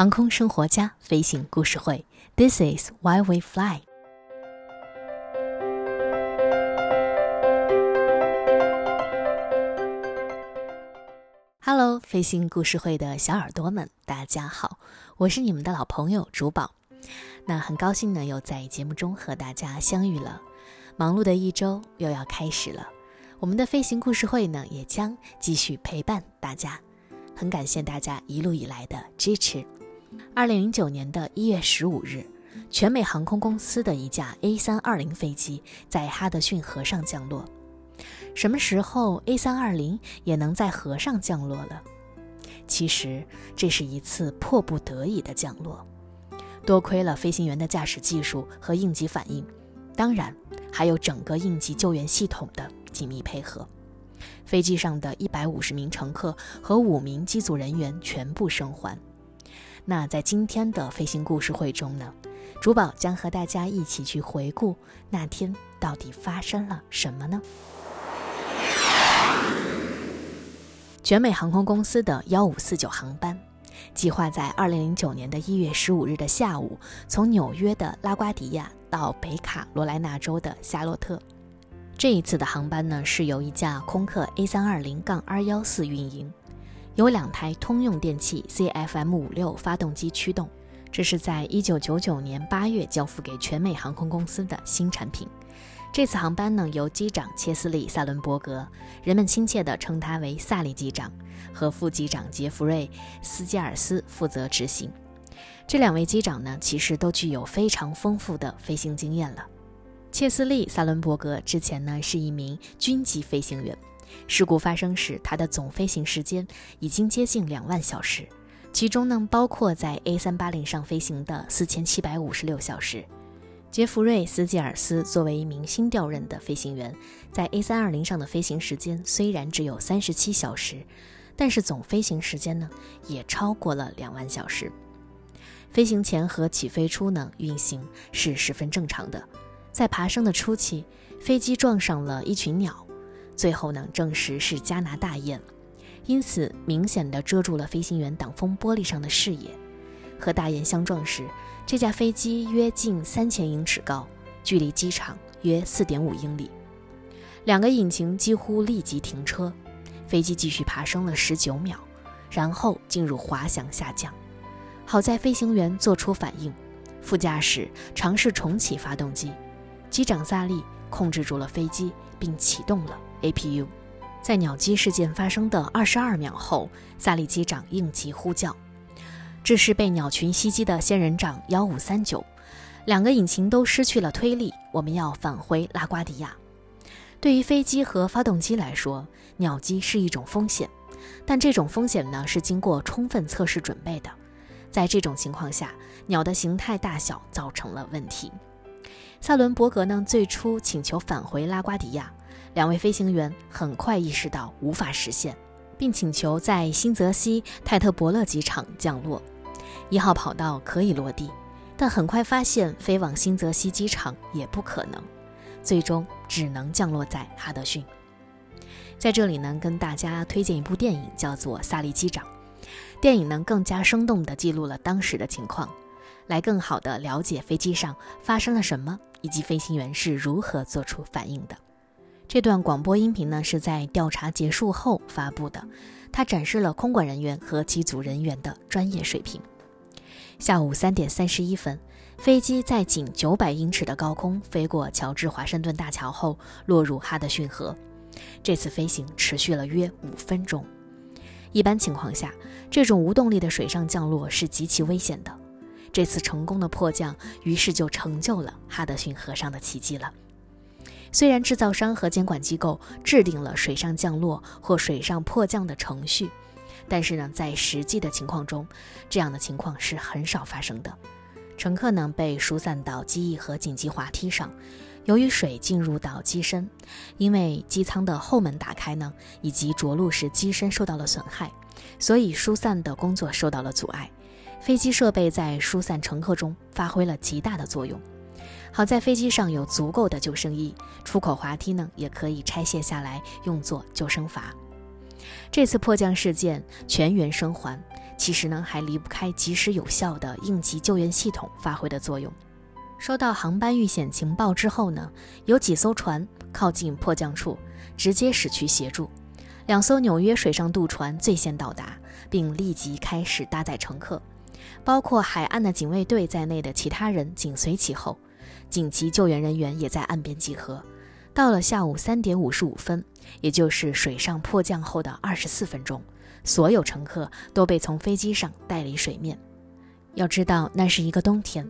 航空生活家飞行故事会，This is why we fly。Hello，飞行故事会的小耳朵们，大家好，我是你们的老朋友竹宝。那很高兴呢，又在节目中和大家相遇了。忙碌的一周又要开始了，我们的飞行故事会呢，也将继续陪伴大家。很感谢大家一路以来的支持。二零零九年的一月十五日，全美航空公司的一架 A 三二零飞机在哈德逊河上降落。什么时候 A 三二零也能在河上降落了？其实这是一次迫不得已的降落，多亏了飞行员的驾驶技术和应急反应，当然还有整个应急救援系统的紧密配合。飞机上的一百五十名乘客和五名机组人员全部生还。那在今天的飞行故事会中呢，主宝将和大家一起去回顾那天到底发生了什么呢？全美航空公司的幺五四九航班，计划在二零零九年的一月十五日的下午，从纽约的拉瓜迪亚到北卡罗来纳州的夏洛特。这一次的航班呢，是由一架空客 A 三二零杠 R 幺四运营，由两台通用电气 CFM 五六发动机驱动。这是在一九九九年八月交付给全美航空公司的新产品。这次航班呢，由机长切斯利·萨伦伯格，人们亲切地称他为萨利机长，和副机长杰弗瑞·斯基尔斯负责执行。这两位机长呢，其实都具有非常丰富的飞行经验了。切斯利·萨伦伯格之前呢是一名军级飞行员，事故发生时他的总飞行时间已经接近两万小时，其中呢包括在 A380 上飞行的四千七百五十六小时。杰弗瑞·斯基尔斯作为一名新调任的飞行员，在 A320 上的飞行时间虽然只有三十七小时，但是总飞行时间呢也超过了两万小时。飞行前和起飞初呢运行是十分正常的。在爬升的初期，飞机撞上了一群鸟，最后呢证实是加拿大雁，因此明显的遮住了飞行员挡风玻璃上的视野。和大雁相撞时，这架飞机约近三千英尺高，距离机场约四点五英里。两个引擎几乎立即停车，飞机继续爬升了十九秒，然后进入滑翔下降。好在飞行员做出反应，副驾驶尝试重启发动机。机长萨利控制住了飞机，并启动了 APU。在鸟击事件发生的二十二秒后，萨利机长应急呼叫：“这是被鸟群袭击的仙人掌幺五三九，两个引擎都失去了推力，我们要返回拉瓜迪亚。”对于飞机和发动机来说，鸟击是一种风险，但这种风险呢是经过充分测试准备的。在这种情况下，鸟的形态大小造成了问题。萨伦伯格呢最初请求返回拉瓜迪亚，两位飞行员很快意识到无法实现，并请求在新泽西泰特伯勒机场降落。一号跑道可以落地，但很快发现飞往新泽西机场也不可能，最终只能降落在哈德逊。在这里呢，跟大家推荐一部电影，叫做《萨利机长》。电影呢更加生动地记录了当时的情况。来更好地了解飞机上发生了什么，以及飞行员是如何做出反应的。这段广播音频呢是在调查结束后发布的，它展示了空管人员和机组人员的专业水平。下午三点三十一分，飞机在仅九百英尺的高空飞过乔治华盛顿大桥后落入哈德逊河。这次飞行持续了约五分钟。一般情况下，这种无动力的水上降落是极其危险的。这次成功的迫降，于是就成就了哈德逊河上的奇迹了。虽然制造商和监管机构制定了水上降落或水上迫降的程序，但是呢，在实际的情况中，这样的情况是很少发生的。乘客呢被疏散到机翼和紧急滑梯上，由于水进入到机身，因为机舱的后门打开呢，以及着陆时机身受到了损害，所以疏散的工作受到了阻碍。飞机设备在疏散乘客中发挥了极大的作用。好在飞机上有足够的救生衣，出口滑梯呢也可以拆卸下来用作救生筏。这次迫降事件全员生还，其实呢还离不开及时有效的应急救援系统发挥的作用。收到航班遇险情报之后呢，有几艘船靠近迫降处，直接驶去协助。两艘纽约水上渡船最先到达，并立即开始搭载乘客，包括海岸的警卫队在内的其他人紧随其后。紧急救援人员也在岸边集合。到了下午三点五十五分，也就是水上迫降后的二十四分钟，所有乘客都被从飞机上带离水面。要知道，那是一个冬天。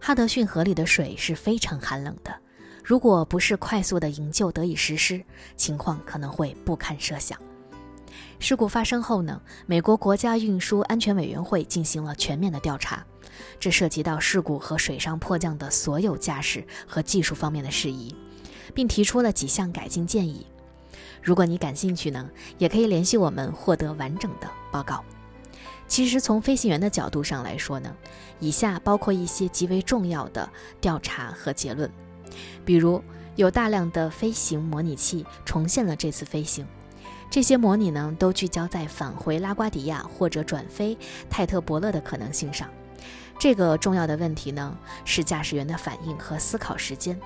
哈德逊河里的水是非常寒冷的，如果不是快速的营救得以实施，情况可能会不堪设想。事故发生后呢，美国国家运输安全委员会进行了全面的调查，这涉及到事故和水上迫降的所有驾驶和技术方面的事宜，并提出了几项改进建议。如果你感兴趣呢，也可以联系我们获得完整的报告。其实从飞行员的角度上来说呢，以下包括一些极为重要的调查和结论，比如有大量的飞行模拟器重现了这次飞行，这些模拟呢都聚焦在返回拉瓜迪亚或者转飞泰特伯勒的可能性上。这个重要的问题呢是驾驶员的反应和思考时间，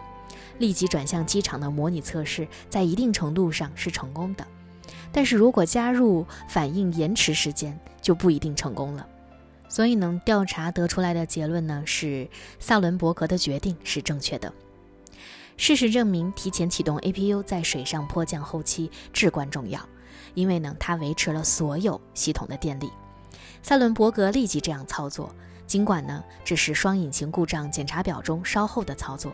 立即转向机场的模拟测试在一定程度上是成功的。但是如果加入反应延迟时间，就不一定成功了。所以呢，调查得出来的结论呢是萨伦伯格的决定是正确的。事实证明，提前启动 APU 在水上迫降后期至关重要，因为呢，它维持了所有系统的电力。萨伦伯格立即这样操作，尽管呢这是双引擎故障检查表中稍后的操作。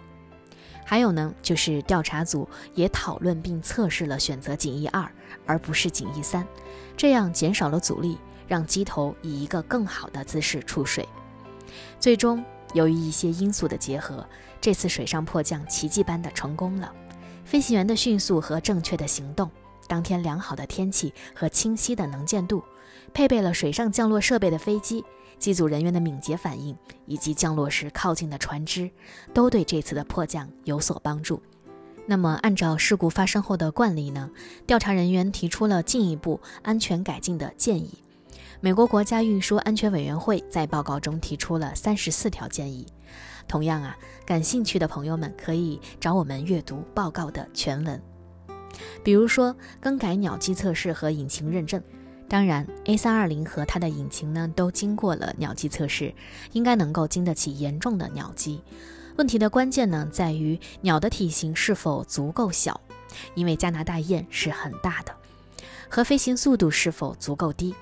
还有呢，就是调查组也讨论并测试了选择锦翼二而不是锦翼三，这样减少了阻力，让机头以一个更好的姿势出水。最终，由于一些因素的结合，这次水上迫降奇迹般的成功了。飞行员的迅速和正确的行动，当天良好的天气和清晰的能见度，配备了水上降落设备的飞机。机组人员的敏捷反应以及降落时靠近的船只，都对这次的迫降有所帮助。那么，按照事故发生后的惯例呢？调查人员提出了进一步安全改进的建议。美国国家运输安全委员会在报告中提出了三十四条建议。同样啊，感兴趣的朋友们可以找我们阅读报告的全文。比如说，更改鸟机测试和引擎认证。当然，A 三二零和它的引擎呢都经过了鸟击测试，应该能够经得起严重的鸟击。问题的关键呢在于鸟的体型是否足够小，因为加拿大雁是很大的，和飞行速度是否足够低。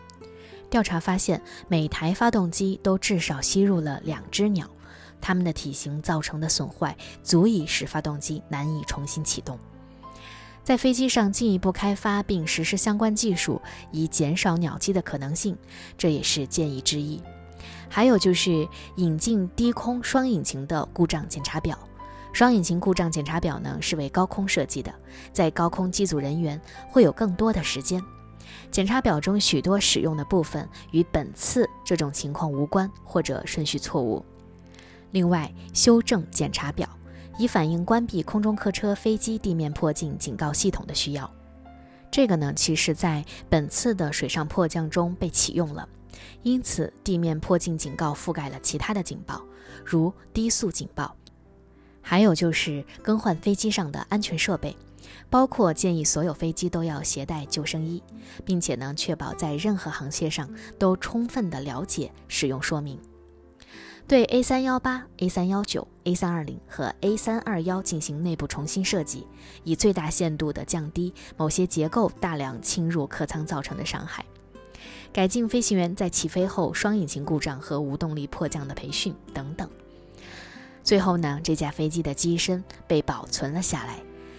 调查发现，每台发动机都至少吸入了两只鸟，它们的体型造成的损坏足以使发动机难以重新启动。在飞机上进一步开发并实施相关技术，以减少鸟击的可能性，这也是建议之一。还有就是引进低空双引擎的故障检查表。双引擎故障检查表呢是为高空设计的，在高空机组人员会有更多的时间。检查表中许多使用的部分与本次这种情况无关或者顺序错误。另外，修正检查表。以反映关闭空中客车飞机地面迫近警告系统的需要。这个呢，其实在本次的水上迫降中被启用了，因此地面迫近警告覆盖了其他的警报，如低速警报。还有就是更换飞机上的安全设备，包括建议所有飞机都要携带救生衣，并且呢，确保在任何航线上都充分的了解使用说明。对 A 三幺八、A 三幺九、A 三二零和 A 三二幺进行内部重新设计，以最大限度地降低某些结构大量侵入客舱造成的伤害。改进飞行员在起飞后双引擎故障和无动力迫降的培训等等。最后呢，这架飞机的机身被保存了下来，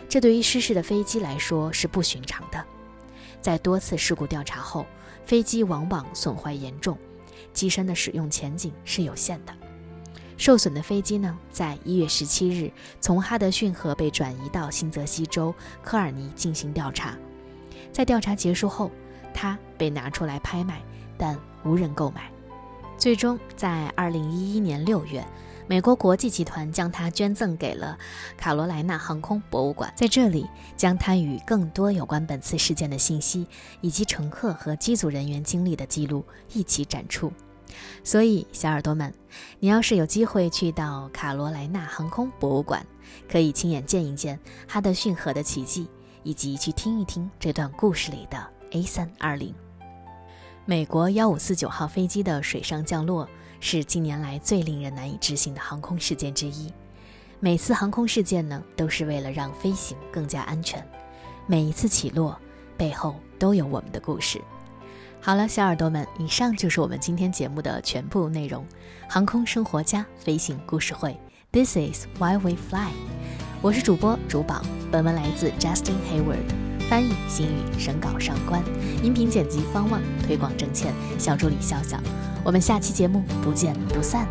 这对于失事的飞机来说是不寻常的。在多次事故调查后，飞机往往损坏严重。机身的使用前景是有限的。受损的飞机呢，在一月十七日从哈德逊河被转移到新泽西州科尔尼进行调查。在调查结束后，它被拿出来拍卖，但无人购买。最终，在二零一一年六月，美国国际集团将它捐赠给了卡罗莱纳航空博物馆，在这里将它与更多有关本次事件的信息以及乘客和机组人员经历的记录一起展出。所以，小耳朵们，你要是有机会去到卡罗莱纳航空博物馆，可以亲眼见一见哈德逊河的奇迹，以及去听一听这段故事里的 A 三二零。美国幺五四九号飞机的水上降落是近年来最令人难以置信的航空事件之一。每次航空事件呢，都是为了让飞行更加安全。每一次起落背后都有我们的故事。好了，小耳朵们，以上就是我们今天节目的全部内容。航空生活家飞行故事会，This is why we fly。我是主播主宝，本文来自 Justin Hayward，翻译新语，审稿上官，音频剪辑方望，推广郑倩，小助理笑笑。我们下期节目不见不散。